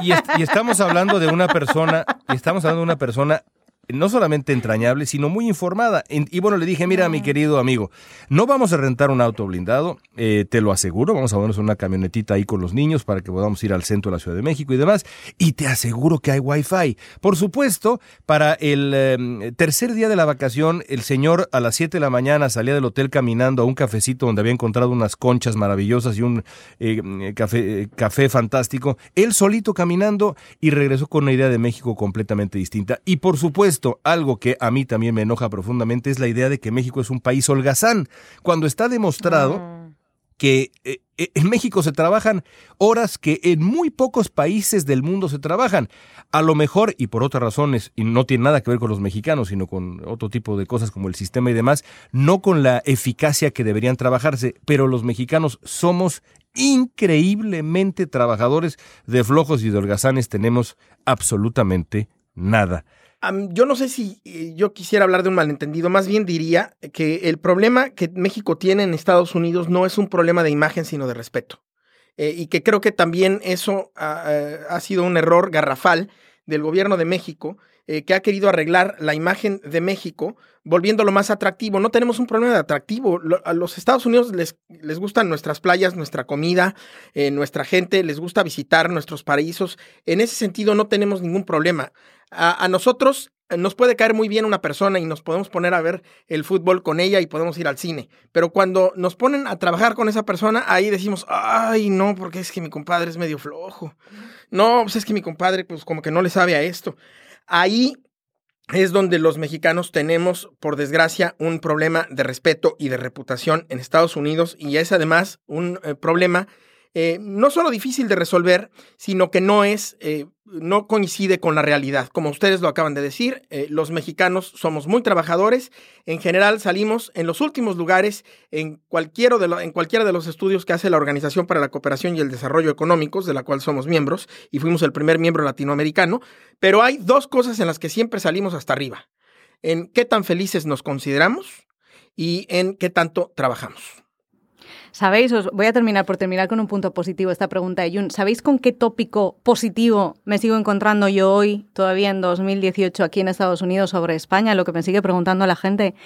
y, estamos hablando de una persona, y estamos hablando de una persona no solamente entrañable, sino muy informada. Y bueno, le dije, mira, mi querido amigo, no vamos a rentar un auto blindado, eh, te lo aseguro, vamos a ponernos una camionetita ahí con los niños para que podamos ir al centro de la Ciudad de México y demás, y te aseguro que hay wifi. Por supuesto, para el em, tercer día de la vacación, el señor a las 7 de la mañana salía del hotel caminando a un cafecito donde había encontrado unas conchas maravillosas y un eh, café, café fantástico, él solito caminando y regresó con una idea de México completamente distinta. Y por supuesto, esto, algo que a mí también me enoja profundamente es la idea de que México es un país holgazán, cuando está demostrado ah. que eh, eh, en México se trabajan horas que en muy pocos países del mundo se trabajan. A lo mejor, y por otras razones, y no tiene nada que ver con los mexicanos, sino con otro tipo de cosas como el sistema y demás, no con la eficacia que deberían trabajarse, pero los mexicanos somos increíblemente trabajadores de flojos y de holgazanes, tenemos absolutamente nada yo no sé si eh, yo quisiera hablar de un malentendido, más bien diría que el problema que México tiene en Estados Unidos no es un problema de imagen, sino de respeto. Eh, y que creo que también eso ha, sido un error garrafal del gobierno de México, eh, que ha querido arreglar la imagen de México, volviéndolo más atractivo. No tenemos un problema de atractivo. a los Estados Unidos les, les gustan nuestras playas, nuestra comida, nuestra gente, les gusta visitar nuestros paraísos. En ese sentido no tenemos ningún problema a, nosotros eh, nos puede caer muy bien una persona y nos podemos poner a ver el fútbol con ella y podemos ir al cine. Pero cuando nos ponen a trabajar con esa persona, ahí decimos, ay, no, porque es que mi compadre es medio flojo. No, pues es que mi compadre, pues como que no le sabe a esto. Ahí es donde los mexicanos tenemos, por desgracia, un problema de respeto y de reputación en Estados Unidos y es además un eh, problema eh, no solo difícil de resolver, sino que no es, eh, no coincide con la realidad. Como ustedes lo acaban de decir, eh, los mexicanos somos muy trabajadores. En general salimos en los últimos lugares en, cualquiera de en cualquiera de los estudios que hace la Organización para la Cooperación y el Desarrollo Económicos, de la cual somos miembros, y fuimos el primer miembro latinoamericano. Pero hay dos cosas en las que siempre salimos hasta arriba. En qué tan felices nos consideramos y en qué tanto trabajamos. ¿Sabéis? Os voy a terminar por terminar con un punto positivo esta pregunta de Jun. ¿Sabéis con qué tópico positivo me sigo encontrando yo hoy, todavía en 2018, aquí en Estados Unidos, sobre España? Lo que me sigue preguntando la gente.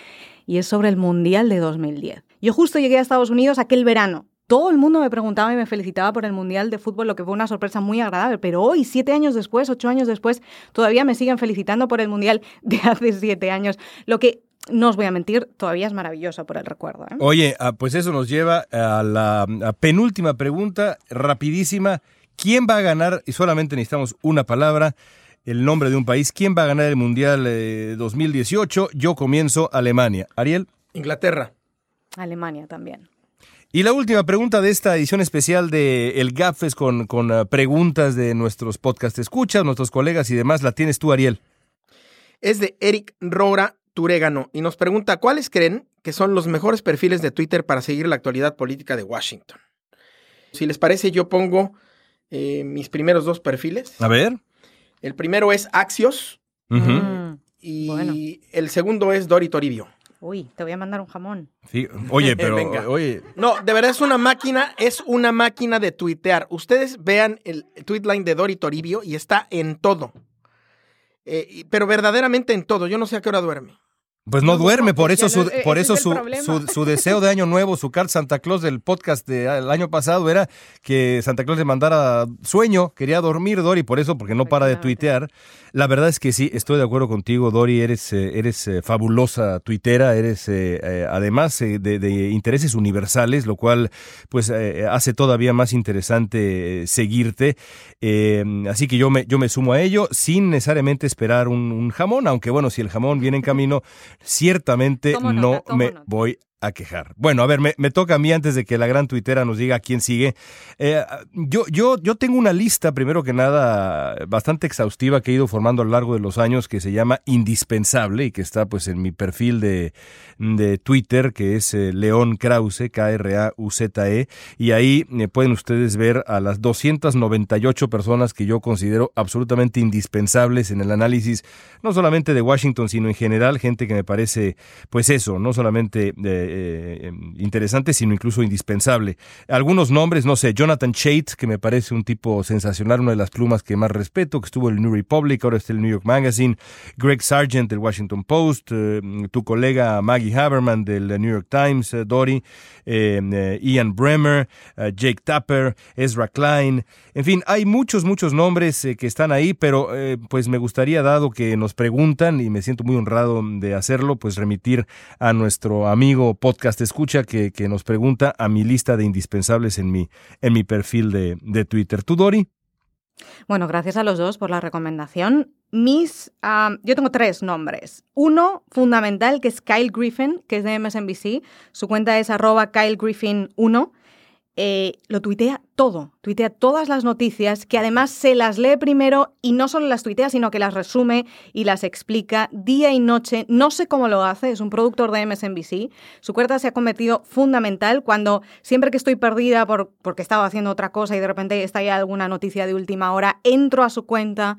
Y es sobre el Mundial de 2010. Yo justo llegué a Estados Unidos aquel verano. Todo el mundo me preguntaba y me felicitaba por el Mundial de Fútbol, lo que fue una sorpresa muy agradable. Pero hoy, siete años después, ocho años después, todavía me siguen felicitando por el Mundial de hace siete años. Lo que no os voy a mentir, todavía es maravilloso por el recuerdo. ¿eh? Oye, ah, pues eso nos lleva a la penúltima pregunta, rapidísima. ¿Quién va a ganar? Y solamente necesitamos una palabra, el nombre de un país. ¿Quién va a ganar el Mundial 2018? Eh, Yo comienzo Alemania. Ariel. Inglaterra. Alemania también. Y la última pregunta de esta edición especial de El GAFES con, con ah, preguntas de nuestros podcast escuchas, nuestros colegas y demás, la tienes tú, Ariel. Es de Eric Rora Turégano y nos pregunta cuáles creen que son los mejores perfiles de Twitter para seguir la actualidad política de Washington. Si les parece, yo pongo eh, mis primeros dos perfiles. A ver. El primero es Axios mm, y el segundo es Dori Toribio. Uy, te voy a mandar un jamón. Sí, oye, [LAUGHS] pero oye. No, de verdad es una máquina, es una máquina de tuitear. Ustedes vean el tweet line de Dori Toribio y está en todo. Eh, pero verdaderamente en todo. Yo no sé a qué hora duerme. Pues no duerme, por eso, su, por eso su, su, deseo de año nuevo, su carta Santa Claus del podcast del año pasado era que Santa Claus le mandara sueño, quería dormir Dori, por eso, porque no para de tuitear. La verdad es que sí, estoy de acuerdo contigo, Dori, eres, eh, eres eh, fabulosa tuitera, eres eh, además de, intereses universales, lo cual pues hace todavía más interesante seguirte. así que yo me, yo me sumo a ello sin necesariamente esperar un jamón, aunque bueno, si el jamón viene en camino ciertamente no me voy a quejar. Bueno, a ver, me, toca a mí antes de que la gran tuitera nos diga quién sigue. Eh, yo, yo, yo tengo una lista, primero que nada, bastante exhaustiva que he ido formando a lo largo de los años que se llama Indispensable y que está pues en mi perfil de, de Twitter, que es eh, León Krause, K-R-A-U-Z-E, y ahí eh, pueden ustedes ver a las 298 personas que yo considero absolutamente indispensables en el análisis, no solamente de Washington, sino en general, gente que me parece, pues eso, no solamente interesante, sino incluso indispensable. Algunos nombres, no sé, Jonathan Chait, que me parece un tipo sensacional, una de las plumas que más respeto, que estuvo en el New Republic, ahora está en el New York Magazine, Greg Sargent del Washington Post, tu colega Maggie Haberman del New York Times, Dory, Ian Bremer, Jake Tapper, Ezra Klein, en fin, hay muchos, muchos nombres que están ahí, pero pues me gustaría, dado que nos preguntan, y me siento muy honrado de hacerlo, pues remitir a nuestro amigo podcast escucha que, que nos pregunta a mi lista de indispensables en mi, en mi perfil de, de Twitter. ¿Tú, Dori? Bueno, gracias a los dos por la recomendación. Mis, yo tengo tres nombres. Uno fundamental que es Kyle Griffin, que es de MSNBC. Su cuenta es arroba Kyle Griffin 1 eh, lo tuitea todo, tuitea todas las noticias, que además se las lee primero y no solo las tuitea, sino que las resume y las explica día y noche. No sé cómo lo hace, es un productor de MSNBC. Su cuenta se ha convertido fundamental cuando siempre que estoy perdida por, porque estaba haciendo otra cosa y de repente está ya alguna noticia de última hora, entro a su cuenta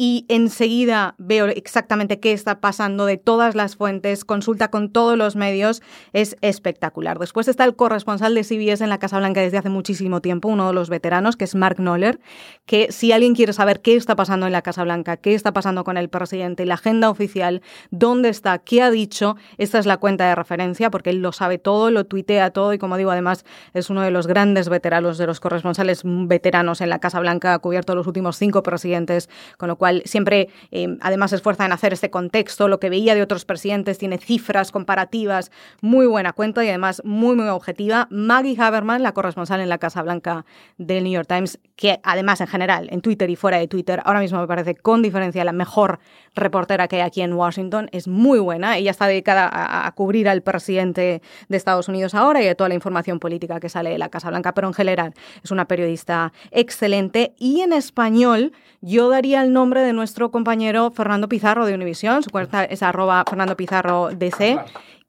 y enseguida veo exactamente qué está pasando de todas las fuentes, consulta con todos los medios, es espectacular. Después está el corresponsal de CBS en la Casa Blanca desde hace muchísimo tiempo, uno de los veteranos, que es Mark Noller, que si alguien quiere saber qué está pasando en la Casa Blanca, qué está pasando con el presidente, la agenda oficial, dónde está, qué ha dicho, esta es la cuenta de referencia, porque él lo sabe todo, lo tuitea todo y como digo, además es uno de los grandes veteranos, de los corresponsales veteranos en la Casa Blanca, ha cubierto los últimos cinco presidentes, con lo cual siempre eh, además se esfuerza en hacer este contexto, lo que veía de otros presidentes, tiene cifras comparativas, muy buena cuenta y además muy, muy objetiva. Maggie Haberman, la corresponsal en la Casa Blanca del New York Times, que además en general, en Twitter y fuera de Twitter, ahora mismo me parece con diferencia la mejor reportera que hay aquí en Washington, es muy buena. Ella está dedicada a, a cubrir al presidente de Estados Unidos ahora y de toda la información política que sale de la Casa Blanca, pero en general es una periodista excelente. Y en español, yo daría el nombre de nuestro compañero Fernando Pizarro de Univisión, su cuenta es arroba Fernando Pizarro DC.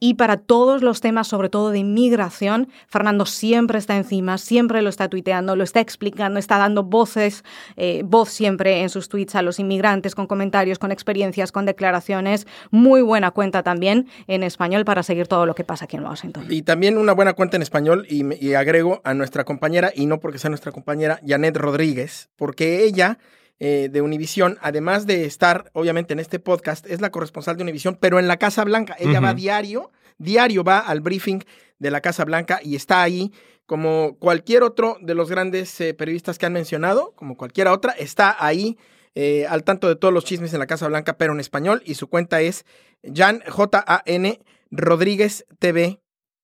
Y para todos los temas, sobre todo de inmigración, Fernando siempre está encima, siempre lo está tuiteando, lo está explicando, está dando voces, eh, voz siempre en sus tweets a los inmigrantes, con comentarios, con experiencias, con declaraciones. Muy buena cuenta también en español para seguir todo lo que pasa aquí en Washington. Y también una buena cuenta en español, y, y agrego a nuestra compañera, y no porque sea nuestra compañera, Janet Rodríguez, porque ella eh, de Univisión, además de estar, obviamente, en este podcast, es la corresponsal de Univisión, pero en la Casa Blanca. Ella va diario, diario va al briefing de la Casa Blanca y está ahí como cualquier otro de los grandes eh, periodistas que han mencionado, como cualquiera otra, está ahí eh, al tanto de todos los chismes en la Casa Blanca, pero en español, y su cuenta es Jan J-A-N Rodríguez TV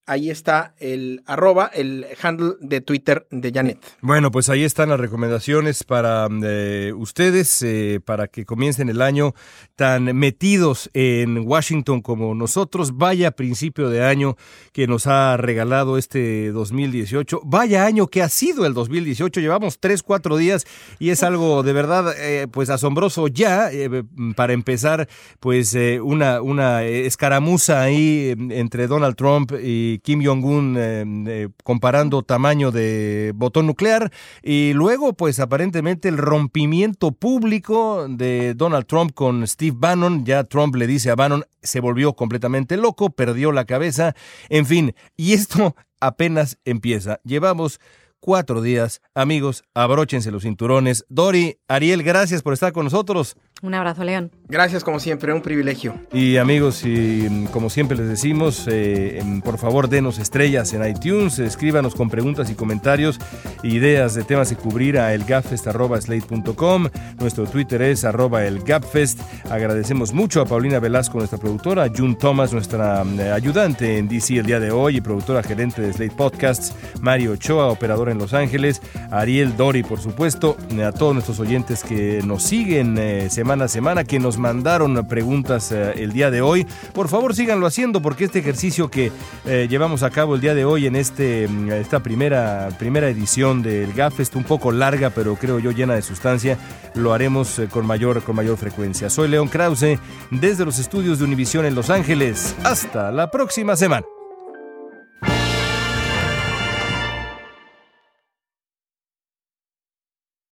ahí está el arroba, el handle de Twitter de Janet. Bueno, pues ahí están las recomendaciones para eh, ustedes, eh, para que comiencen el año tan metidos en Washington como nosotros. Vaya principio de año que nos ha regalado este 2018. Vaya año que ha sido el 2018. Llevamos tres, cuatro días y es algo de verdad eh, pues asombroso ya. para empezar, pues una, una escaramuza ahí entre Donald Trump y Kim Jong-un eh, eh, comparando tamaño de botón nuclear y luego pues aparentemente el rompimiento público de Donald Trump con Steve Bannon, ya Trump le dice a Bannon se volvió completamente loco, perdió la cabeza, en fin, y esto apenas empieza. Llevamos cuatro días. Amigos, abróchense los cinturones. Dori, Ariel, gracias por estar con nosotros. Un abrazo, León. Gracias, como siempre, un privilegio. Y amigos, y mm, como siempre les decimos, eh, em, por favor denos estrellas en iTunes, escríbanos con preguntas y comentarios, ideas de temas que cubrir a elgapfest.slate.com. Nuestro Twitter es arroba elgapfest. Agradecemos mucho a Paulina Velasco, nuestra productora, a June Thomas, nuestra mm, ayudante en DC el día de hoy y productora gerente de Slate Podcasts, Mario Ochoa, operador en Los Ángeles, Ariel Dori, por supuesto, a todos nuestros oyentes que nos siguen eh, semana a semana, que nos mandaron preguntas eh, el día de hoy. Por favor, síganlo haciendo porque este ejercicio que eh, llevamos a cabo el día de hoy en este, mm, esta primera, primera edición del GAFest, un poco larga, pero creo yo llena de sustancia, lo haremos con, mayor, con mayor frecuencia. Soy León Krause, desde los estudios de Univisión en Los Ángeles. Hasta la próxima semana.